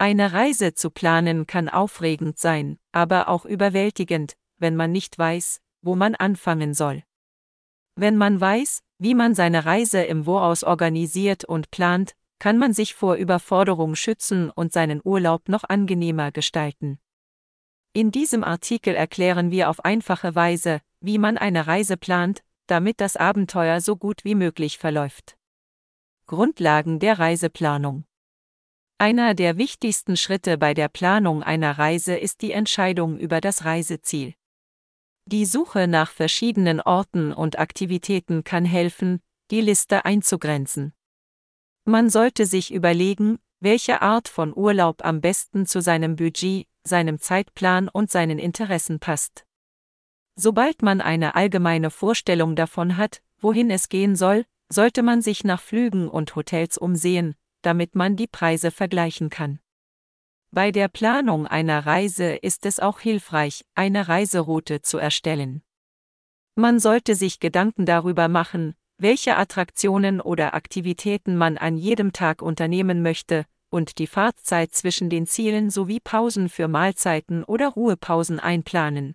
Eine Reise zu planen kann aufregend sein, aber auch überwältigend, wenn man nicht weiß, wo man anfangen soll. Wenn man weiß, wie man seine Reise im Voraus organisiert und plant, kann man sich vor Überforderung schützen und seinen Urlaub noch angenehmer gestalten. In diesem Artikel erklären wir auf einfache Weise, wie man eine Reise plant, damit das Abenteuer so gut wie möglich verläuft. Grundlagen der Reiseplanung einer der wichtigsten Schritte bei der Planung einer Reise ist die Entscheidung über das Reiseziel. Die Suche nach verschiedenen Orten und Aktivitäten kann helfen, die Liste einzugrenzen. Man sollte sich überlegen, welche Art von Urlaub am besten zu seinem Budget, seinem Zeitplan und seinen Interessen passt. Sobald man eine allgemeine Vorstellung davon hat, wohin es gehen soll, sollte man sich nach Flügen und Hotels umsehen, damit man die Preise vergleichen kann. Bei der Planung einer Reise ist es auch hilfreich, eine Reiseroute zu erstellen. Man sollte sich Gedanken darüber machen, welche Attraktionen oder Aktivitäten man an jedem Tag unternehmen möchte, und die Fahrtzeit zwischen den Zielen sowie Pausen für Mahlzeiten oder Ruhepausen einplanen.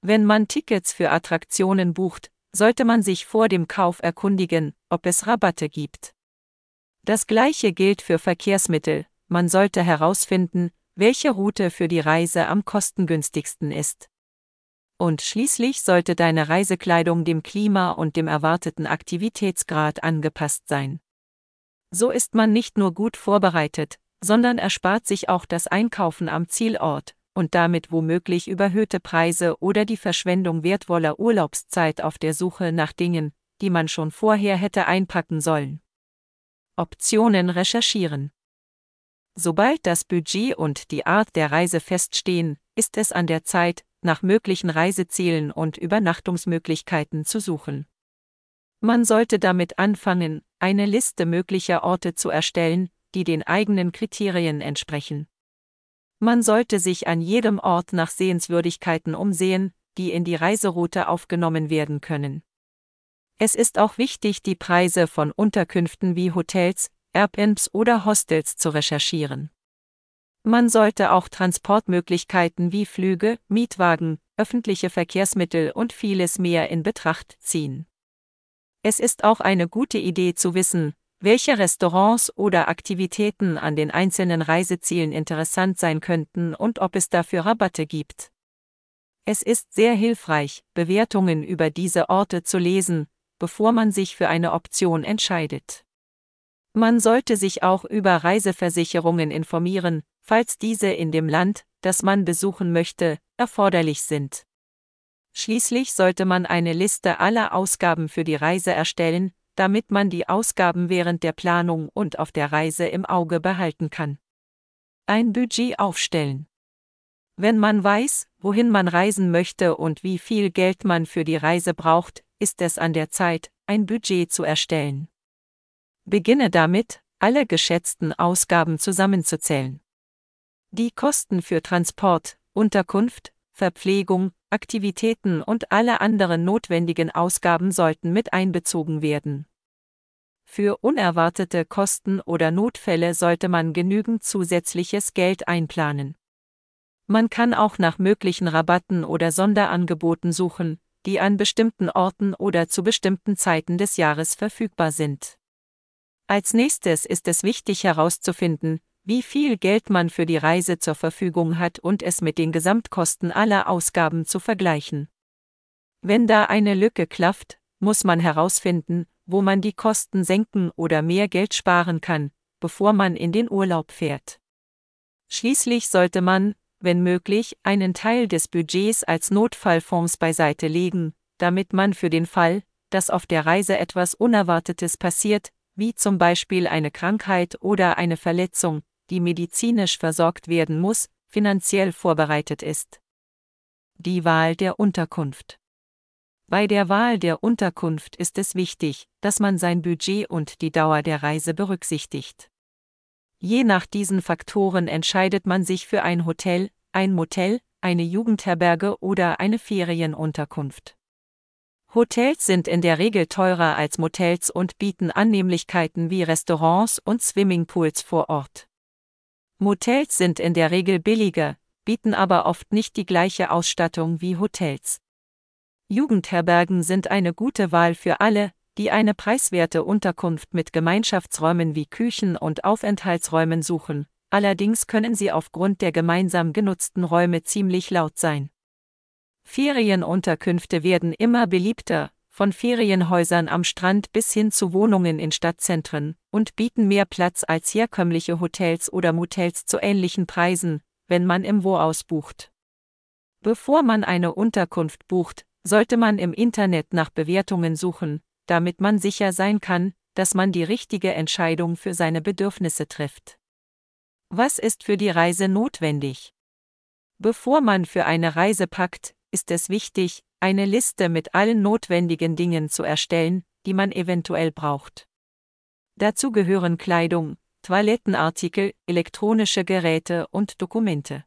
Wenn man Tickets für Attraktionen bucht, sollte man sich vor dem Kauf erkundigen, ob es Rabatte gibt. Das gleiche gilt für Verkehrsmittel, man sollte herausfinden, welche Route für die Reise am kostengünstigsten ist. Und schließlich sollte deine Reisekleidung dem Klima und dem erwarteten Aktivitätsgrad angepasst sein. So ist man nicht nur gut vorbereitet, sondern erspart sich auch das Einkaufen am Zielort und damit womöglich überhöhte Preise oder die Verschwendung wertvoller Urlaubszeit auf der Suche nach Dingen, die man schon vorher hätte einpacken sollen. Optionen recherchieren. Sobald das Budget und die Art der Reise feststehen, ist es an der Zeit, nach möglichen Reisezielen und Übernachtungsmöglichkeiten zu suchen. Man sollte damit anfangen, eine Liste möglicher Orte zu erstellen, die den eigenen Kriterien entsprechen. Man sollte sich an jedem Ort nach Sehenswürdigkeiten umsehen, die in die Reiseroute aufgenommen werden können. Es ist auch wichtig, die Preise von Unterkünften wie Hotels, Airbnbs oder Hostels zu recherchieren. Man sollte auch Transportmöglichkeiten wie Flüge, Mietwagen, öffentliche Verkehrsmittel und vieles mehr in Betracht ziehen. Es ist auch eine gute Idee zu wissen, welche Restaurants oder Aktivitäten an den einzelnen Reisezielen interessant sein könnten und ob es dafür Rabatte gibt. Es ist sehr hilfreich, Bewertungen über diese Orte zu lesen, bevor man sich für eine Option entscheidet. Man sollte sich auch über Reiseversicherungen informieren, falls diese in dem Land, das man besuchen möchte, erforderlich sind. Schließlich sollte man eine Liste aller Ausgaben für die Reise erstellen, damit man die Ausgaben während der Planung und auf der Reise im Auge behalten kann. Ein Budget aufstellen. Wenn man weiß, wohin man reisen möchte und wie viel Geld man für die Reise braucht, ist es an der Zeit, ein Budget zu erstellen. Beginne damit, alle geschätzten Ausgaben zusammenzuzählen. Die Kosten für Transport, Unterkunft, Verpflegung, Aktivitäten und alle anderen notwendigen Ausgaben sollten mit einbezogen werden. Für unerwartete Kosten oder Notfälle sollte man genügend zusätzliches Geld einplanen. Man kann auch nach möglichen Rabatten oder Sonderangeboten suchen, die an bestimmten Orten oder zu bestimmten Zeiten des Jahres verfügbar sind. Als nächstes ist es wichtig herauszufinden, wie viel Geld man für die Reise zur Verfügung hat und es mit den Gesamtkosten aller Ausgaben zu vergleichen. Wenn da eine Lücke klafft, muss man herausfinden, wo man die Kosten senken oder mehr Geld sparen kann, bevor man in den Urlaub fährt. Schließlich sollte man, wenn möglich, einen Teil des Budgets als Notfallfonds beiseite legen, damit man für den Fall, dass auf der Reise etwas Unerwartetes passiert, wie zum Beispiel eine Krankheit oder eine Verletzung, die medizinisch versorgt werden muss, finanziell vorbereitet ist. Die Wahl der Unterkunft. Bei der Wahl der Unterkunft ist es wichtig, dass man sein Budget und die Dauer der Reise berücksichtigt. Je nach diesen Faktoren entscheidet man sich für ein Hotel, ein Motel, eine Jugendherberge oder eine Ferienunterkunft. Hotels sind in der Regel teurer als Motels und bieten Annehmlichkeiten wie Restaurants und Swimmingpools vor Ort. Motels sind in der Regel billiger, bieten aber oft nicht die gleiche Ausstattung wie Hotels. Jugendherbergen sind eine gute Wahl für alle, die eine preiswerte Unterkunft mit Gemeinschaftsräumen wie Küchen und Aufenthaltsräumen suchen, allerdings können sie aufgrund der gemeinsam genutzten Räume ziemlich laut sein. Ferienunterkünfte werden immer beliebter, von Ferienhäusern am Strand bis hin zu Wohnungen in Stadtzentren, und bieten mehr Platz als herkömmliche Hotels oder Motels zu ähnlichen Preisen, wenn man im Voraus bucht. Bevor man eine Unterkunft bucht, sollte man im Internet nach Bewertungen suchen, damit man sicher sein kann, dass man die richtige Entscheidung für seine Bedürfnisse trifft. Was ist für die Reise notwendig? Bevor man für eine Reise packt, ist es wichtig, eine Liste mit allen notwendigen Dingen zu erstellen, die man eventuell braucht. Dazu gehören Kleidung, Toilettenartikel, elektronische Geräte und Dokumente.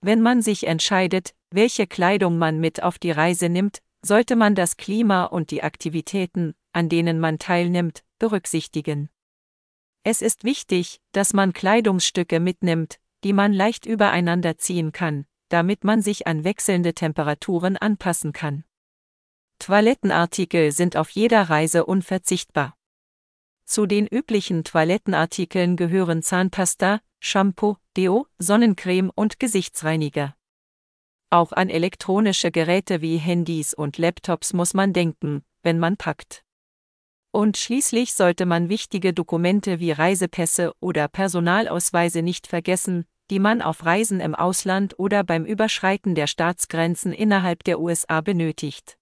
Wenn man sich entscheidet, welche Kleidung man mit auf die Reise nimmt, sollte man das Klima und die Aktivitäten, an denen man teilnimmt, berücksichtigen. Es ist wichtig, dass man Kleidungsstücke mitnimmt, die man leicht übereinander ziehen kann, damit man sich an wechselnde Temperaturen anpassen kann. Toilettenartikel sind auf jeder Reise unverzichtbar. Zu den üblichen Toilettenartikeln gehören Zahnpasta, Shampoo, Deo, Sonnencreme und Gesichtsreiniger. Auch an elektronische Geräte wie Handys und Laptops muss man denken, wenn man packt. Und schließlich sollte man wichtige Dokumente wie Reisepässe oder Personalausweise nicht vergessen, die man auf Reisen im Ausland oder beim Überschreiten der Staatsgrenzen innerhalb der USA benötigt.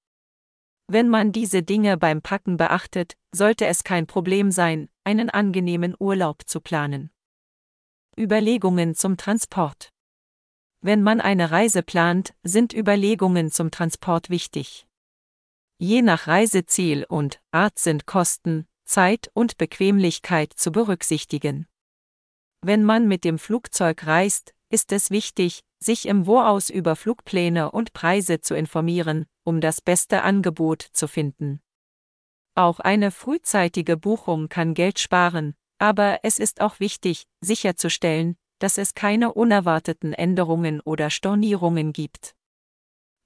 Wenn man diese Dinge beim Packen beachtet, sollte es kein Problem sein, einen angenehmen Urlaub zu planen. Überlegungen zum Transport. Wenn man eine Reise plant, sind Überlegungen zum Transport wichtig. Je nach Reiseziel und Art sind Kosten, Zeit und Bequemlichkeit zu berücksichtigen. Wenn man mit dem Flugzeug reist, ist es wichtig, sich im Voraus über Flugpläne und Preise zu informieren, um das beste Angebot zu finden. Auch eine frühzeitige Buchung kann Geld sparen, aber es ist auch wichtig, sicherzustellen, dass es keine unerwarteten Änderungen oder Stornierungen gibt.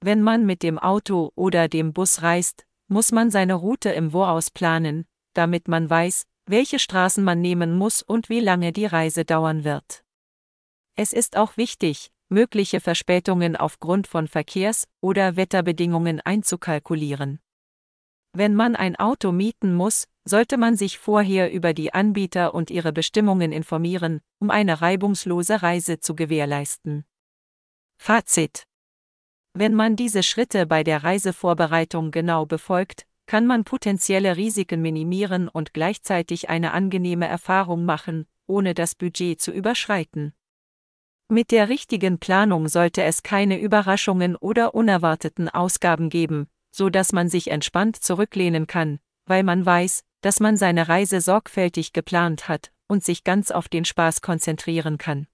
Wenn man mit dem Auto oder dem Bus reist, muss man seine Route im Voraus planen, damit man weiß, welche Straßen man nehmen muss und wie lange die Reise dauern wird. Es ist auch wichtig, mögliche Verspätungen aufgrund von Verkehrs- oder Wetterbedingungen einzukalkulieren. Wenn man ein Auto mieten muss, sollte man sich vorher über die Anbieter und ihre Bestimmungen informieren, um eine reibungslose Reise zu gewährleisten. Fazit Wenn man diese Schritte bei der Reisevorbereitung genau befolgt, kann man potenzielle Risiken minimieren und gleichzeitig eine angenehme Erfahrung machen, ohne das Budget zu überschreiten. Mit der richtigen Planung sollte es keine Überraschungen oder unerwarteten Ausgaben geben, so dass man sich entspannt zurücklehnen kann, weil man weiß, dass man seine Reise sorgfältig geplant hat und sich ganz auf den Spaß konzentrieren kann.